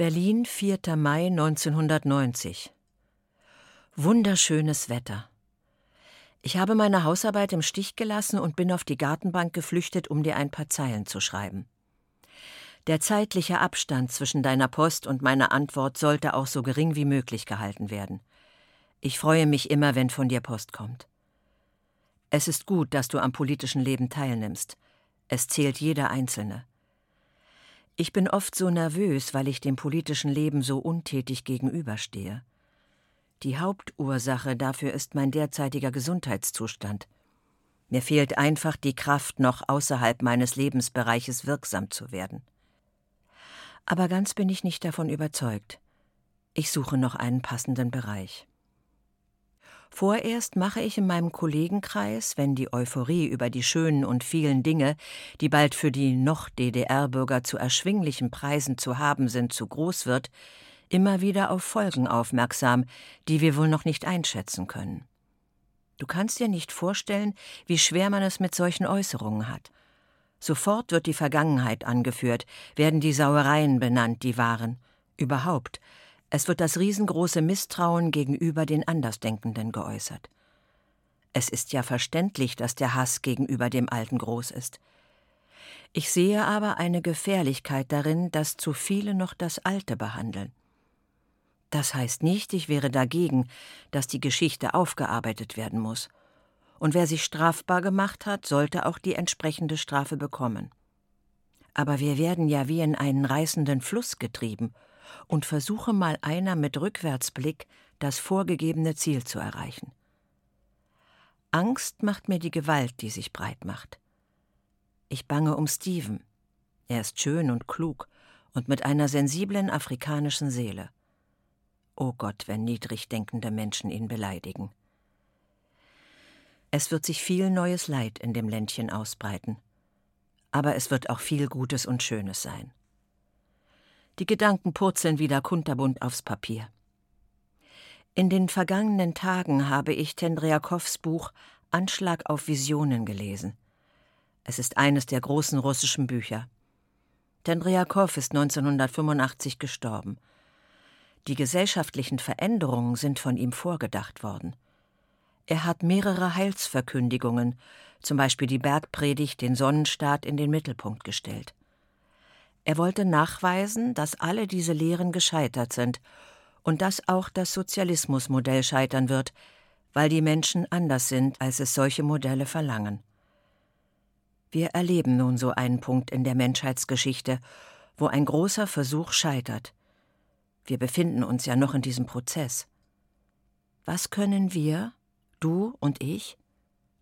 Berlin, 4. Mai 1990. Wunderschönes Wetter. Ich habe meine Hausarbeit im Stich gelassen und bin auf die Gartenbank geflüchtet, um dir ein paar Zeilen zu schreiben. Der zeitliche Abstand zwischen deiner Post und meiner Antwort sollte auch so gering wie möglich gehalten werden. Ich freue mich immer, wenn von dir Post kommt. Es ist gut, dass du am politischen Leben teilnimmst. Es zählt jeder Einzelne. Ich bin oft so nervös, weil ich dem politischen Leben so untätig gegenüberstehe. Die Hauptursache dafür ist mein derzeitiger Gesundheitszustand. Mir fehlt einfach die Kraft, noch außerhalb meines Lebensbereiches wirksam zu werden. Aber ganz bin ich nicht davon überzeugt. Ich suche noch einen passenden Bereich. Vorerst mache ich in meinem Kollegenkreis, wenn die Euphorie über die schönen und vielen Dinge, die bald für die noch DDR-Bürger zu erschwinglichen Preisen zu haben sind, zu groß wird, immer wieder auf Folgen aufmerksam, die wir wohl noch nicht einschätzen können. Du kannst dir nicht vorstellen, wie schwer man es mit solchen Äußerungen hat. Sofort wird die Vergangenheit angeführt, werden die Sauereien benannt, die waren. Überhaupt, es wird das riesengroße Misstrauen gegenüber den Andersdenkenden geäußert. Es ist ja verständlich, dass der Hass gegenüber dem Alten groß ist. Ich sehe aber eine Gefährlichkeit darin, dass zu viele noch das Alte behandeln. Das heißt nicht, ich wäre dagegen, dass die Geschichte aufgearbeitet werden muss. Und wer sich strafbar gemacht hat, sollte auch die entsprechende Strafe bekommen. Aber wir werden ja wie in einen reißenden Fluss getrieben, und versuche mal einer mit Rückwärtsblick das vorgegebene Ziel zu erreichen. Angst macht mir die Gewalt, die sich breit macht. Ich bange um Steven. Er ist schön und klug und mit einer sensiblen afrikanischen Seele. Oh Gott, wenn niedrig denkende Menschen ihn beleidigen. Es wird sich viel neues Leid in dem Ländchen ausbreiten. Aber es wird auch viel Gutes und Schönes sein. Die Gedanken purzeln wieder kunterbunt aufs Papier. In den vergangenen Tagen habe ich Tendriakows Buch Anschlag auf Visionen gelesen. Es ist eines der großen russischen Bücher. Tendriakow ist 1985 gestorben. Die gesellschaftlichen Veränderungen sind von ihm vorgedacht worden. Er hat mehrere Heilsverkündigungen, zum Beispiel die Bergpredigt, den Sonnenstaat in den Mittelpunkt gestellt. Er wollte nachweisen, dass alle diese Lehren gescheitert sind und dass auch das Sozialismusmodell scheitern wird, weil die Menschen anders sind, als es solche Modelle verlangen. Wir erleben nun so einen Punkt in der Menschheitsgeschichte, wo ein großer Versuch scheitert. Wir befinden uns ja noch in diesem Prozess. Was können wir, du und ich,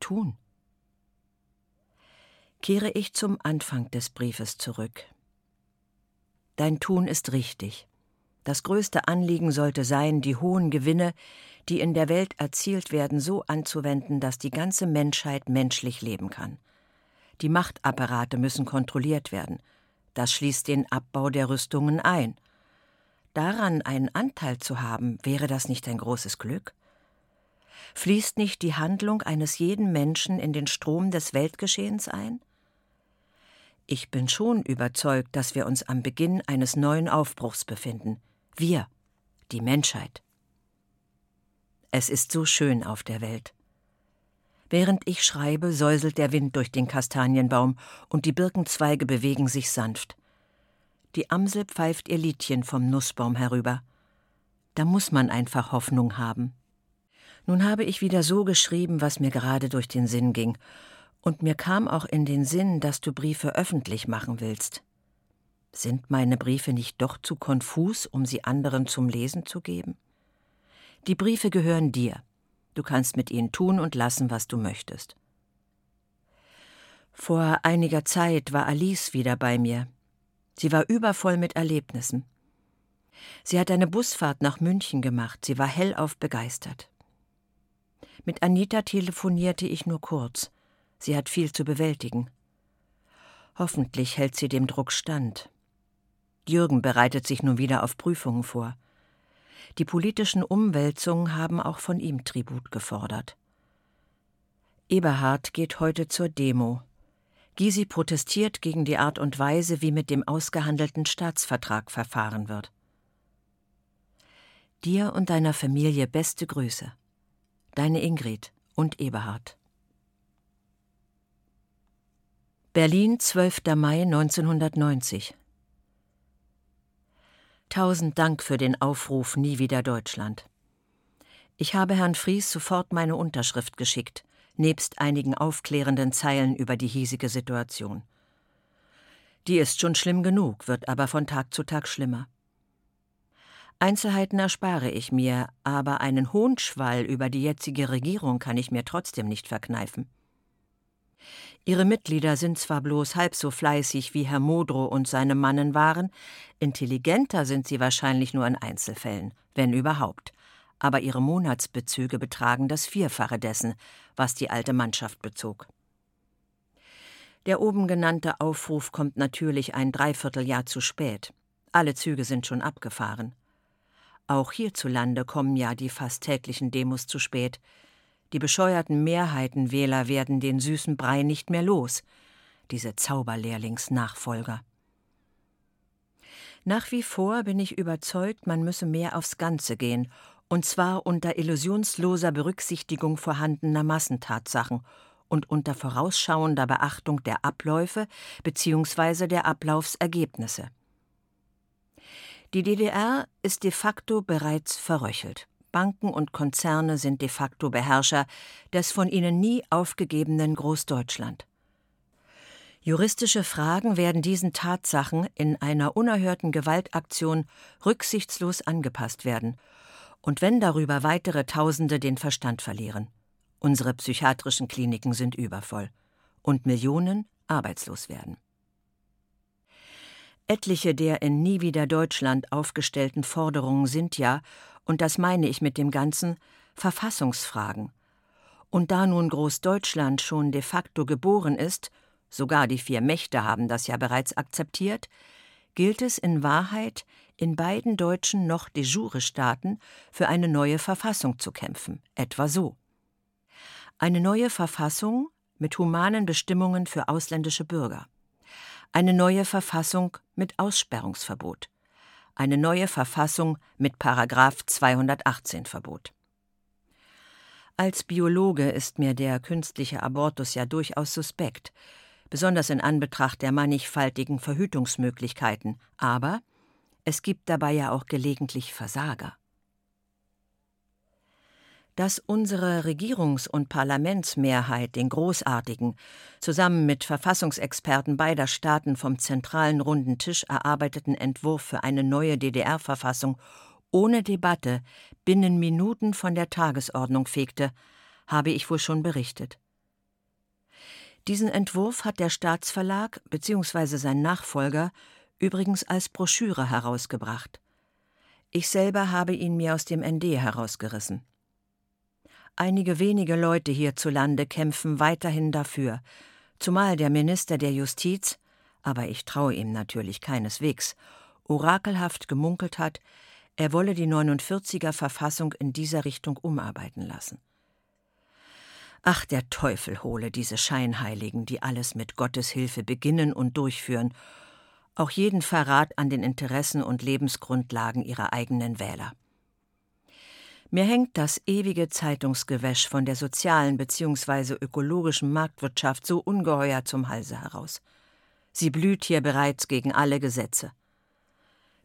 tun? Kehre ich zum Anfang des Briefes zurück. Dein Tun ist richtig. Das größte Anliegen sollte sein, die hohen Gewinne, die in der Welt erzielt werden, so anzuwenden, dass die ganze Menschheit menschlich leben kann. Die Machtapparate müssen kontrolliert werden. Das schließt den Abbau der Rüstungen ein. Daran einen Anteil zu haben, wäre das nicht ein großes Glück? Fließt nicht die Handlung eines jeden Menschen in den Strom des Weltgeschehens ein? Ich bin schon überzeugt, dass wir uns am Beginn eines neuen Aufbruchs befinden. Wir, die Menschheit. Es ist so schön auf der Welt. Während ich schreibe, säuselt der Wind durch den Kastanienbaum und die Birkenzweige bewegen sich sanft. Die Amsel pfeift ihr Liedchen vom Nussbaum herüber. Da muss man einfach Hoffnung haben. Nun habe ich wieder so geschrieben, was mir gerade durch den Sinn ging, und mir kam auch in den Sinn, dass du Briefe öffentlich machen willst. Sind meine Briefe nicht doch zu konfus, um sie anderen zum Lesen zu geben? Die Briefe gehören dir. Du kannst mit ihnen tun und lassen, was du möchtest. Vor einiger Zeit war Alice wieder bei mir. Sie war übervoll mit Erlebnissen. Sie hat eine Busfahrt nach München gemacht, sie war hellauf begeistert. Mit Anita telefonierte ich nur kurz. Sie hat viel zu bewältigen. Hoffentlich hält sie dem Druck stand. Jürgen bereitet sich nun wieder auf Prüfungen vor. Die politischen Umwälzungen haben auch von ihm Tribut gefordert. Eberhard geht heute zur Demo. Gysi protestiert gegen die Art und Weise, wie mit dem ausgehandelten Staatsvertrag verfahren wird. Dir und deiner Familie beste Grüße. Deine Ingrid und Eberhard. Berlin, 12. Mai 1990. Tausend Dank für den Aufruf Nie wieder Deutschland. Ich habe Herrn Fries sofort meine Unterschrift geschickt, nebst einigen aufklärenden Zeilen über die hiesige Situation. Die ist schon schlimm genug, wird aber von Tag zu Tag schlimmer. Einzelheiten erspare ich mir, aber einen Hohnschwall über die jetzige Regierung kann ich mir trotzdem nicht verkneifen. Ihre Mitglieder sind zwar bloß halb so fleißig wie Herr Modrow und seine Mannen waren, intelligenter sind sie wahrscheinlich nur in Einzelfällen, wenn überhaupt aber ihre Monatsbezüge betragen das Vierfache dessen, was die alte Mannschaft bezog. Der oben genannte Aufruf kommt natürlich ein Dreivierteljahr zu spät. Alle Züge sind schon abgefahren. Auch hierzulande kommen ja die fast täglichen Demos zu spät. Die bescheuerten Mehrheitenwähler werden den süßen Brei nicht mehr los, diese Zauberlehrlingsnachfolger. Nach wie vor bin ich überzeugt, man müsse mehr aufs Ganze gehen und zwar unter illusionsloser Berücksichtigung vorhandener Massentatsachen und unter vorausschauender Beachtung der Abläufe bzw. der Ablaufsergebnisse. Die DDR ist de facto bereits verröchelt. Banken und Konzerne sind de facto Beherrscher des von ihnen nie aufgegebenen Großdeutschland. Juristische Fragen werden diesen Tatsachen in einer unerhörten Gewaltaktion rücksichtslos angepasst werden und wenn darüber weitere Tausende den Verstand verlieren. Unsere psychiatrischen Kliniken sind übervoll und Millionen arbeitslos werden. Etliche der in Nie wieder Deutschland aufgestellten Forderungen sind ja, und das meine ich mit dem Ganzen, Verfassungsfragen. Und da nun Großdeutschland schon de facto geboren ist, sogar die vier Mächte haben das ja bereits akzeptiert, gilt es in Wahrheit, in beiden deutschen noch de jure Staaten für eine neue Verfassung zu kämpfen, etwa so. Eine neue Verfassung mit humanen Bestimmungen für ausländische Bürger. Eine neue Verfassung mit Aussperrungsverbot. Eine neue Verfassung mit Paragraph 218 Verbot. Als Biologe ist mir der künstliche Abortus ja durchaus suspekt, besonders in Anbetracht der mannigfaltigen Verhütungsmöglichkeiten, aber es gibt dabei ja auch gelegentlich Versager. Dass unsere Regierungs- und Parlamentsmehrheit den großartigen, zusammen mit Verfassungsexperten beider Staaten vom zentralen runden Tisch erarbeiteten Entwurf für eine neue DDR-Verfassung ohne Debatte binnen Minuten von der Tagesordnung fegte, habe ich wohl schon berichtet. Diesen Entwurf hat der Staatsverlag bzw. sein Nachfolger übrigens als Broschüre herausgebracht. Ich selber habe ihn mir aus dem ND herausgerissen. Einige wenige Leute hierzulande kämpfen weiterhin dafür, zumal der Minister der Justiz, aber ich traue ihm natürlich keineswegs, orakelhaft gemunkelt hat, er wolle die 49er Verfassung in dieser Richtung umarbeiten lassen. Ach, der Teufel hole diese Scheinheiligen, die alles mit Gottes Hilfe beginnen und durchführen auch jeden Verrat an den Interessen und Lebensgrundlagen ihrer eigenen Wähler. Mir hängt das ewige Zeitungsgewäsch von der sozialen bzw. ökologischen Marktwirtschaft so ungeheuer zum Halse heraus. Sie blüht hier bereits gegen alle Gesetze.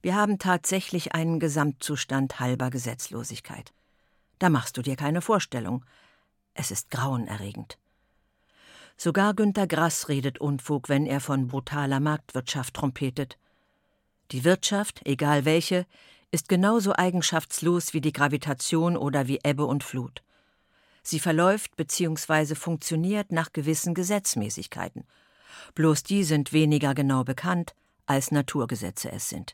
Wir haben tatsächlich einen Gesamtzustand halber Gesetzlosigkeit. Da machst du dir keine Vorstellung. Es ist grauenerregend. Sogar Günter Grass redet Unfug, wenn er von brutaler Marktwirtschaft trompetet. Die Wirtschaft, egal welche, ist genauso eigenschaftslos wie die Gravitation oder wie Ebbe und Flut. Sie verläuft bzw. funktioniert nach gewissen Gesetzmäßigkeiten. Bloß die sind weniger genau bekannt, als Naturgesetze es sind.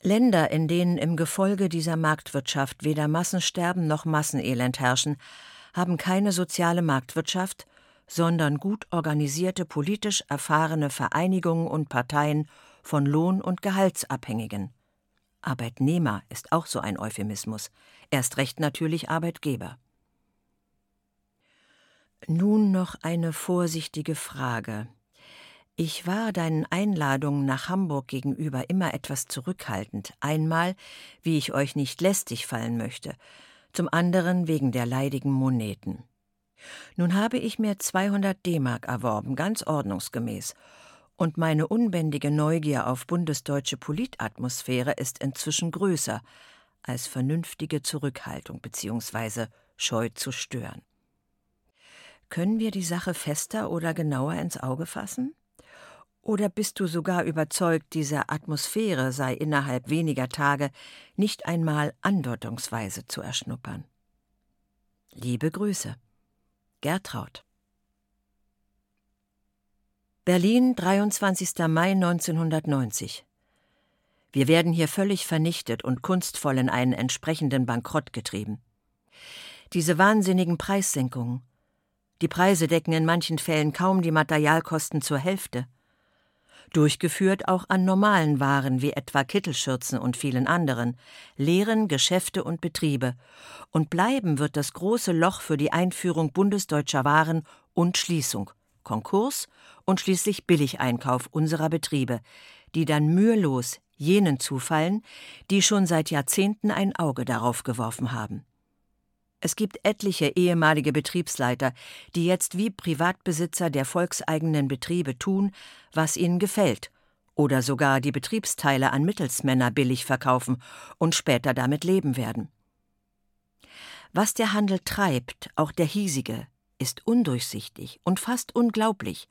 Länder, in denen im Gefolge dieser Marktwirtschaft weder Massensterben noch Massenelend herrschen, haben keine soziale Marktwirtschaft, sondern gut organisierte politisch erfahrene Vereinigungen und Parteien von Lohn- und Gehaltsabhängigen. Arbeitnehmer ist auch so ein Euphemismus, erst recht natürlich Arbeitgeber. Nun noch eine vorsichtige Frage. Ich war deinen Einladungen nach Hamburg gegenüber immer etwas zurückhaltend, einmal, wie ich euch nicht lästig fallen möchte, zum anderen wegen der leidigen Moneten. Nun habe ich mir 200 D-Mark erworben, ganz ordnungsgemäß, und meine unbändige Neugier auf bundesdeutsche Politatmosphäre ist inzwischen größer als vernünftige Zurückhaltung bzw. Scheu zu stören. Können wir die Sache fester oder genauer ins Auge fassen? Oder bist du sogar überzeugt, diese Atmosphäre sei innerhalb weniger Tage nicht einmal andeutungsweise zu erschnuppern? Liebe Grüße. Gertraud. Berlin, 23. Mai 1990. Wir werden hier völlig vernichtet und kunstvoll in einen entsprechenden Bankrott getrieben. Diese wahnsinnigen Preissenkungen. Die Preise decken in manchen Fällen kaum die Materialkosten zur Hälfte durchgeführt auch an normalen Waren wie etwa Kittelschürzen und vielen anderen, leeren Geschäfte und Betriebe, und bleiben wird das große Loch für die Einführung bundesdeutscher Waren und Schließung, Konkurs und schließlich Billigeinkauf unserer Betriebe, die dann mühelos jenen zufallen, die schon seit Jahrzehnten ein Auge darauf geworfen haben. Es gibt etliche ehemalige Betriebsleiter, die jetzt wie Privatbesitzer der volkseigenen Betriebe tun, was ihnen gefällt, oder sogar die Betriebsteile an Mittelsmänner billig verkaufen und später damit leben werden. Was der Handel treibt, auch der hiesige, ist undurchsichtig und fast unglaublich,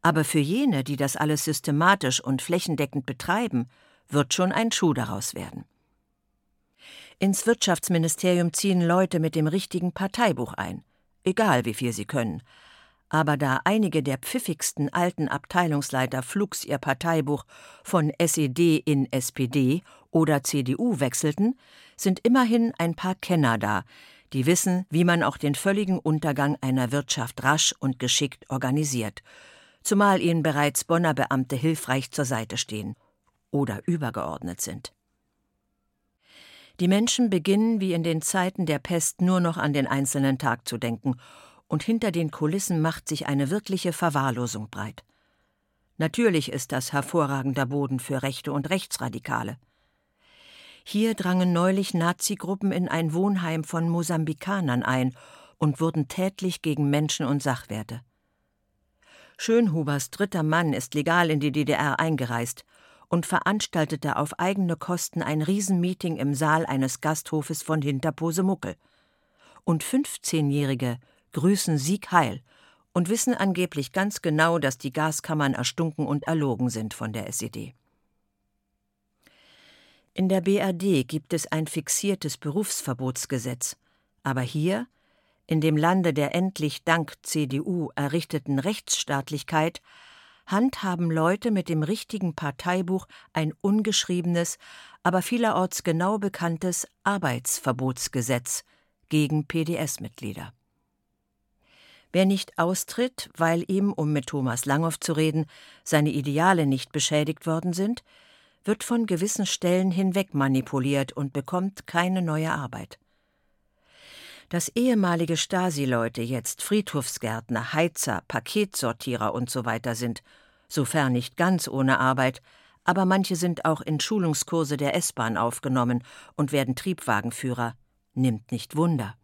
aber für jene, die das alles systematisch und flächendeckend betreiben, wird schon ein Schuh daraus werden. Ins Wirtschaftsministerium ziehen Leute mit dem richtigen Parteibuch ein, egal wie viel sie können. Aber da einige der pfiffigsten alten Abteilungsleiter flugs ihr Parteibuch von SED in SPD oder CDU wechselten, sind immerhin ein paar Kenner da, die wissen, wie man auch den völligen Untergang einer Wirtschaft rasch und geschickt organisiert, zumal ihnen bereits Bonner Beamte hilfreich zur Seite stehen oder übergeordnet sind. Die Menschen beginnen wie in den Zeiten der Pest nur noch an den einzelnen Tag zu denken, und hinter den Kulissen macht sich eine wirkliche Verwahrlosung breit. Natürlich ist das hervorragender Boden für Rechte und Rechtsradikale. Hier drangen neulich Nazigruppen in ein Wohnheim von Mosambikanern ein und wurden tätlich gegen Menschen und Sachwerte. Schönhubers dritter Mann ist legal in die DDR eingereist und veranstaltete auf eigene Kosten ein Riesenmeeting im Saal eines Gasthofes von Hinterposemuckel. Und 15-Jährige grüßen Sieg heil und wissen angeblich ganz genau, dass die Gaskammern erstunken und erlogen sind von der SED. In der BRD gibt es ein fixiertes Berufsverbotsgesetz, aber hier, in dem Lande der endlich dank CDU errichteten Rechtsstaatlichkeit, handhaben Leute mit dem richtigen Parteibuch ein ungeschriebenes, aber vielerorts genau bekanntes Arbeitsverbotsgesetz gegen PDS-Mitglieder. Wer nicht austritt, weil ihm, um mit Thomas Langhoff zu reden, seine Ideale nicht beschädigt worden sind, wird von gewissen Stellen hinweg manipuliert und bekommt keine neue Arbeit. Dass ehemalige Stasi-Leute jetzt Friedhofsgärtner, Heizer, Paketsortierer usw. So sind, sofern nicht ganz ohne Arbeit, aber manche sind auch in Schulungskurse der S-Bahn aufgenommen und werden Triebwagenführer, nimmt nicht Wunder.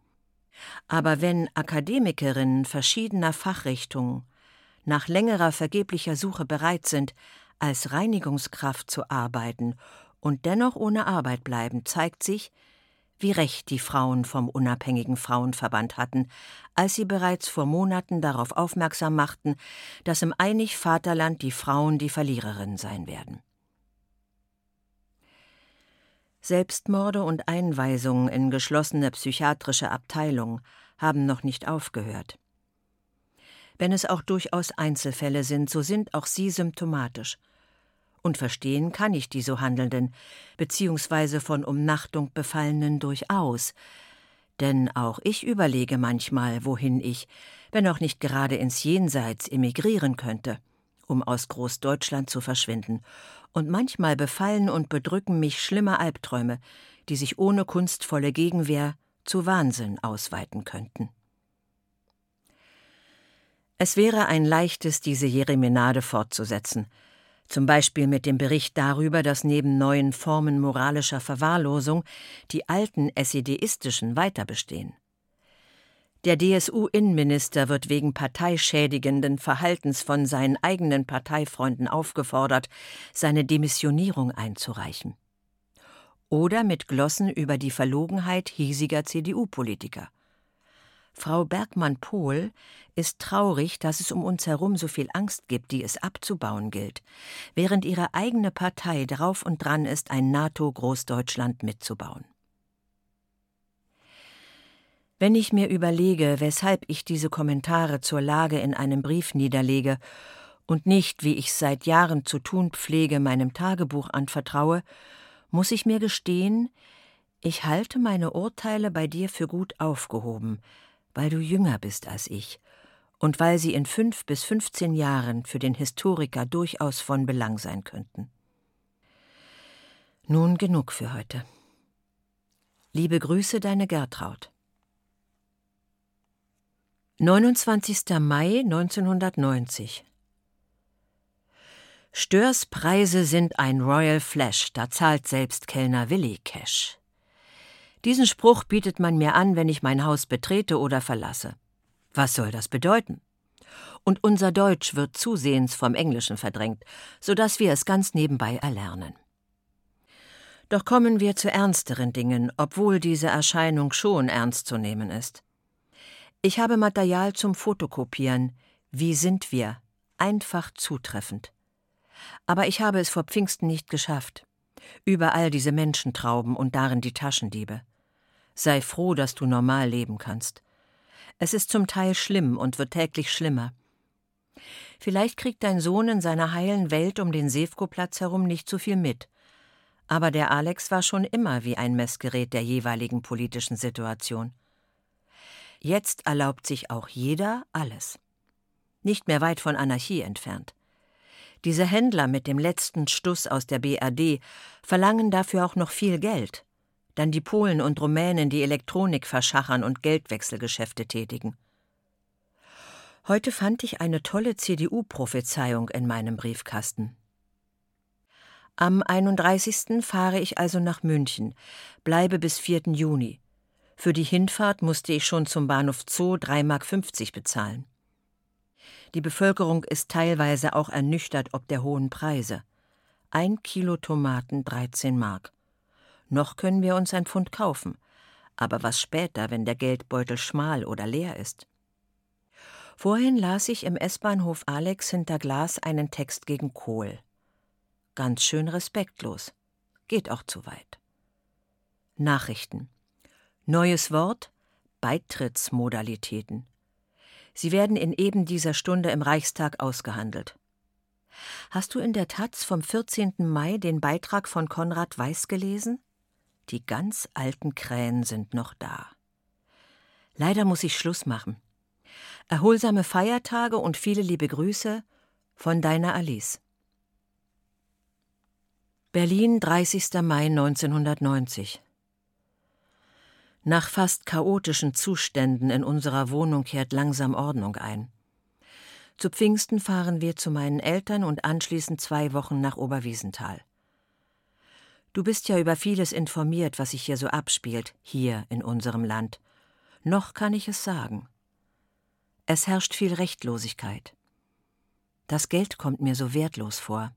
Aber wenn Akademikerinnen verschiedener Fachrichtungen nach längerer vergeblicher Suche bereit sind, als Reinigungskraft zu arbeiten und dennoch ohne Arbeit bleiben, zeigt sich, wie recht die Frauen vom unabhängigen Frauenverband hatten, als sie bereits vor Monaten darauf aufmerksam machten, dass im Einig Vaterland die Frauen die Verliererinnen sein werden. Selbstmorde und Einweisungen in geschlossene psychiatrische Abteilungen haben noch nicht aufgehört. Wenn es auch durchaus Einzelfälle sind, so sind auch sie symptomatisch – und verstehen kann ich die so Handelnden, beziehungsweise von Umnachtung Befallenen durchaus. Denn auch ich überlege manchmal, wohin ich, wenn auch nicht gerade ins Jenseits, emigrieren könnte, um aus Großdeutschland zu verschwinden. Und manchmal befallen und bedrücken mich schlimme Albträume, die sich ohne kunstvolle Gegenwehr zu Wahnsinn ausweiten könnten. Es wäre ein leichtes, diese Jeremenade fortzusetzen. Zum Beispiel mit dem Bericht darüber, dass neben neuen Formen moralischer Verwahrlosung die alten SEDistischen weiter bestehen. Der DSU-Innenminister wird wegen parteischädigenden Verhaltens von seinen eigenen Parteifreunden aufgefordert, seine Demissionierung einzureichen. Oder mit Glossen über die Verlogenheit hiesiger CDU-Politiker. Frau Bergmann-Pohl ist traurig, dass es um uns herum so viel Angst gibt, die es abzubauen gilt, während ihre eigene Partei drauf und dran ist, ein NATO-Großdeutschland mitzubauen. Wenn ich mir überlege, weshalb ich diese Kommentare zur Lage in einem Brief niederlege und nicht, wie ich seit Jahren zu tun pflege, meinem Tagebuch anvertraue, muss ich mir gestehen, ich halte meine Urteile bei dir für gut aufgehoben, weil du jünger bist als ich und weil sie in fünf bis fünfzehn Jahren für den Historiker durchaus von Belang sein könnten. Nun genug für heute. Liebe Grüße, deine Gertraud. 29. Mai 1990 Störs Preise sind ein Royal Flash, da zahlt selbst Kellner Willi Cash. Diesen Spruch bietet man mir an, wenn ich mein Haus betrete oder verlasse. Was soll das bedeuten? Und unser Deutsch wird zusehends vom Englischen verdrängt, so dass wir es ganz nebenbei erlernen. Doch kommen wir zu ernsteren Dingen, obwohl diese Erscheinung schon ernst zu nehmen ist. Ich habe Material zum Fotokopieren. Wie sind wir? Einfach zutreffend. Aber ich habe es vor Pfingsten nicht geschafft. Überall diese Menschentrauben und darin die Taschendiebe. Sei froh, dass du normal leben kannst. Es ist zum Teil schlimm und wird täglich schlimmer. Vielleicht kriegt dein Sohn in seiner heilen Welt um den Sefko-Platz herum nicht so viel mit. Aber der Alex war schon immer wie ein Messgerät der jeweiligen politischen Situation. Jetzt erlaubt sich auch jeder alles. Nicht mehr weit von Anarchie entfernt. Diese Händler mit dem letzten Stuss aus der BRD verlangen dafür auch noch viel Geld. Dann die Polen und Rumänen, die Elektronik verschachern und Geldwechselgeschäfte tätigen. Heute fand ich eine tolle CDU-Prophezeiung in meinem Briefkasten. Am 31. fahre ich also nach München, bleibe bis 4. Juni. Für die Hinfahrt musste ich schon zum Bahnhof Zoo 3,50 Mark bezahlen. Die Bevölkerung ist teilweise auch ernüchtert ob der hohen Preise. Ein Kilo Tomaten 13 Mark. Noch können wir uns ein Pfund kaufen. Aber was später, wenn der Geldbeutel schmal oder leer ist? Vorhin las ich im S-Bahnhof Alex hinter Glas einen Text gegen Kohl. Ganz schön respektlos. Geht auch zu weit. Nachrichten. Neues Wort Beitrittsmodalitäten. Sie werden in eben dieser Stunde im Reichstag ausgehandelt. Hast du in der Taz vom 14. Mai den Beitrag von Konrad Weiß gelesen? Die ganz alten Krähen sind noch da. Leider muss ich Schluss machen. Erholsame Feiertage und viele liebe Grüße von deiner Alice. Berlin, 30. Mai 1990 nach fast chaotischen Zuständen in unserer Wohnung kehrt langsam Ordnung ein. Zu Pfingsten fahren wir zu meinen Eltern und anschließend zwei Wochen nach Oberwiesenthal. Du bist ja über vieles informiert, was sich hier so abspielt, hier in unserem Land. Noch kann ich es sagen. Es herrscht viel Rechtlosigkeit. Das Geld kommt mir so wertlos vor.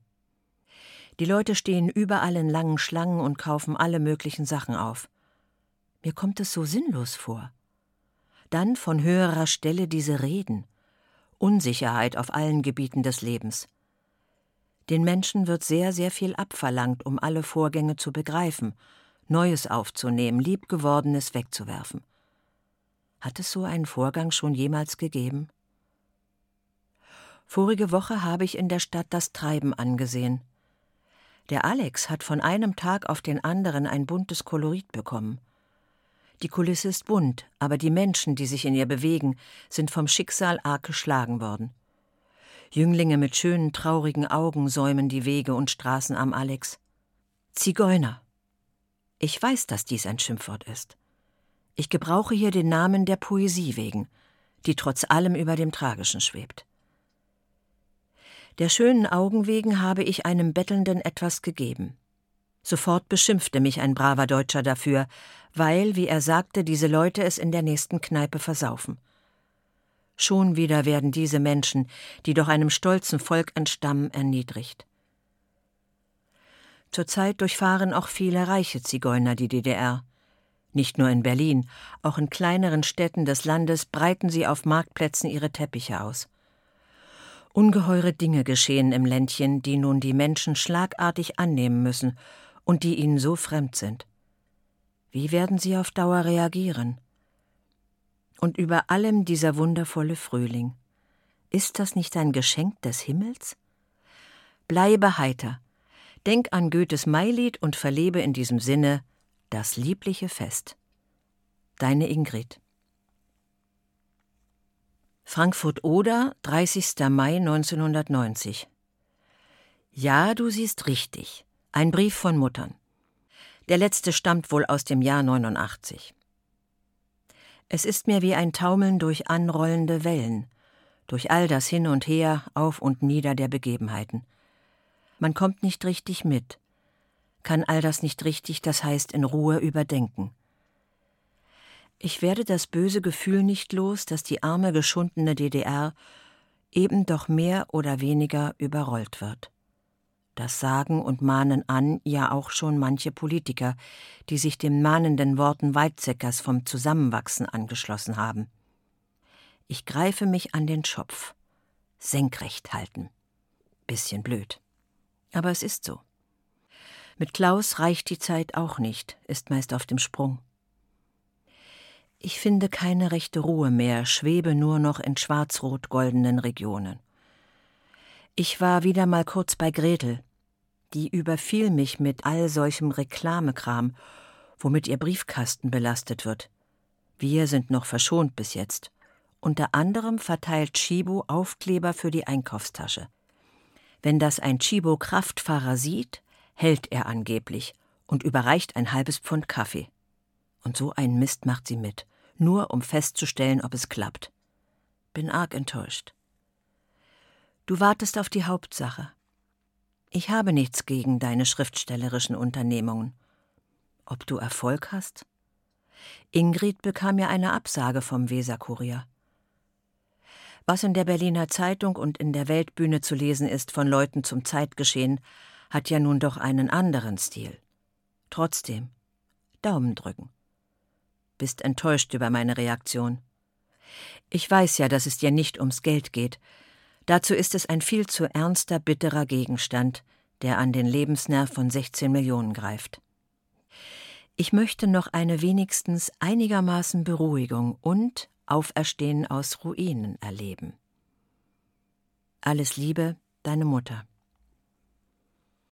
Die Leute stehen überall in langen Schlangen und kaufen alle möglichen Sachen auf. Mir kommt es so sinnlos vor. Dann von höherer Stelle diese Reden. Unsicherheit auf allen Gebieten des Lebens. Den Menschen wird sehr, sehr viel abverlangt, um alle Vorgänge zu begreifen, Neues aufzunehmen, Liebgewordenes wegzuwerfen. Hat es so einen Vorgang schon jemals gegeben? Vorige Woche habe ich in der Stadt das Treiben angesehen. Der Alex hat von einem Tag auf den anderen ein buntes Kolorit bekommen. Die Kulisse ist bunt, aber die Menschen, die sich in ihr bewegen, sind vom Schicksal arg geschlagen worden. Jünglinge mit schönen, traurigen Augen säumen die Wege und Straßen am Alex. Zigeuner. Ich weiß, dass dies ein Schimpfwort ist. Ich gebrauche hier den Namen der Poesie wegen, die trotz allem über dem Tragischen schwebt. Der schönen Augen wegen habe ich einem Bettelnden etwas gegeben. Sofort beschimpfte mich ein braver Deutscher dafür, weil, wie er sagte, diese Leute es in der nächsten Kneipe versaufen. Schon wieder werden diese Menschen, die doch einem stolzen Volk entstammen, erniedrigt. Zurzeit durchfahren auch viele reiche Zigeuner die DDR. Nicht nur in Berlin, auch in kleineren Städten des Landes breiten sie auf Marktplätzen ihre Teppiche aus. Ungeheure Dinge geschehen im Ländchen, die nun die Menschen schlagartig annehmen müssen und die ihnen so fremd sind. Wie werden sie auf Dauer reagieren? Und über allem dieser wundervolle Frühling. Ist das nicht ein Geschenk des Himmels? Bleibe heiter, denk an Goethes Mailied und verlebe in diesem Sinne das liebliche Fest. Deine Ingrid. Frankfurt-Oder, 30. Mai 1990. Ja, du siehst richtig. Ein Brief von Muttern. Der letzte stammt wohl aus dem Jahr 89. Es ist mir wie ein Taumeln durch anrollende Wellen, durch all das Hin und Her, auf und nieder der Begebenheiten. Man kommt nicht richtig mit, kann all das nicht richtig, das heißt in Ruhe überdenken. Ich werde das böse Gefühl nicht los, dass die arme, geschundene DDR eben doch mehr oder weniger überrollt wird. Das sagen und mahnen an ja auch schon manche Politiker, die sich den mahnenden Worten Weizsäckers vom Zusammenwachsen angeschlossen haben. Ich greife mich an den Schopf. Senkrecht halten. Bisschen blöd. Aber es ist so. Mit Klaus reicht die Zeit auch nicht, ist meist auf dem Sprung. Ich finde keine rechte Ruhe mehr, schwebe nur noch in schwarz-rot-goldenen Regionen. Ich war wieder mal kurz bei Gretel. Die überfiel mich mit all solchem Reklamekram, womit ihr Briefkasten belastet wird. Wir sind noch verschont bis jetzt. Unter anderem verteilt Chibo Aufkleber für die Einkaufstasche. Wenn das ein Chibo-Kraftfahrer sieht, hält er angeblich und überreicht ein halbes Pfund Kaffee. Und so einen Mist macht sie mit nur um festzustellen, ob es klappt. Bin arg enttäuscht. Du wartest auf die Hauptsache. Ich habe nichts gegen deine schriftstellerischen Unternehmungen. Ob du Erfolg hast? Ingrid bekam ja eine Absage vom Weserkurier. Was in der Berliner Zeitung und in der Weltbühne zu lesen ist von Leuten zum Zeitgeschehen, hat ja nun doch einen anderen Stil. Trotzdem, Daumen drücken bist enttäuscht über meine Reaktion. Ich weiß ja, dass es dir nicht ums Geld geht. Dazu ist es ein viel zu ernster, bitterer Gegenstand, der an den Lebensnerv von 16 Millionen greift. Ich möchte noch eine wenigstens einigermaßen Beruhigung und Auferstehen aus Ruinen erleben. Alles Liebe, deine Mutter.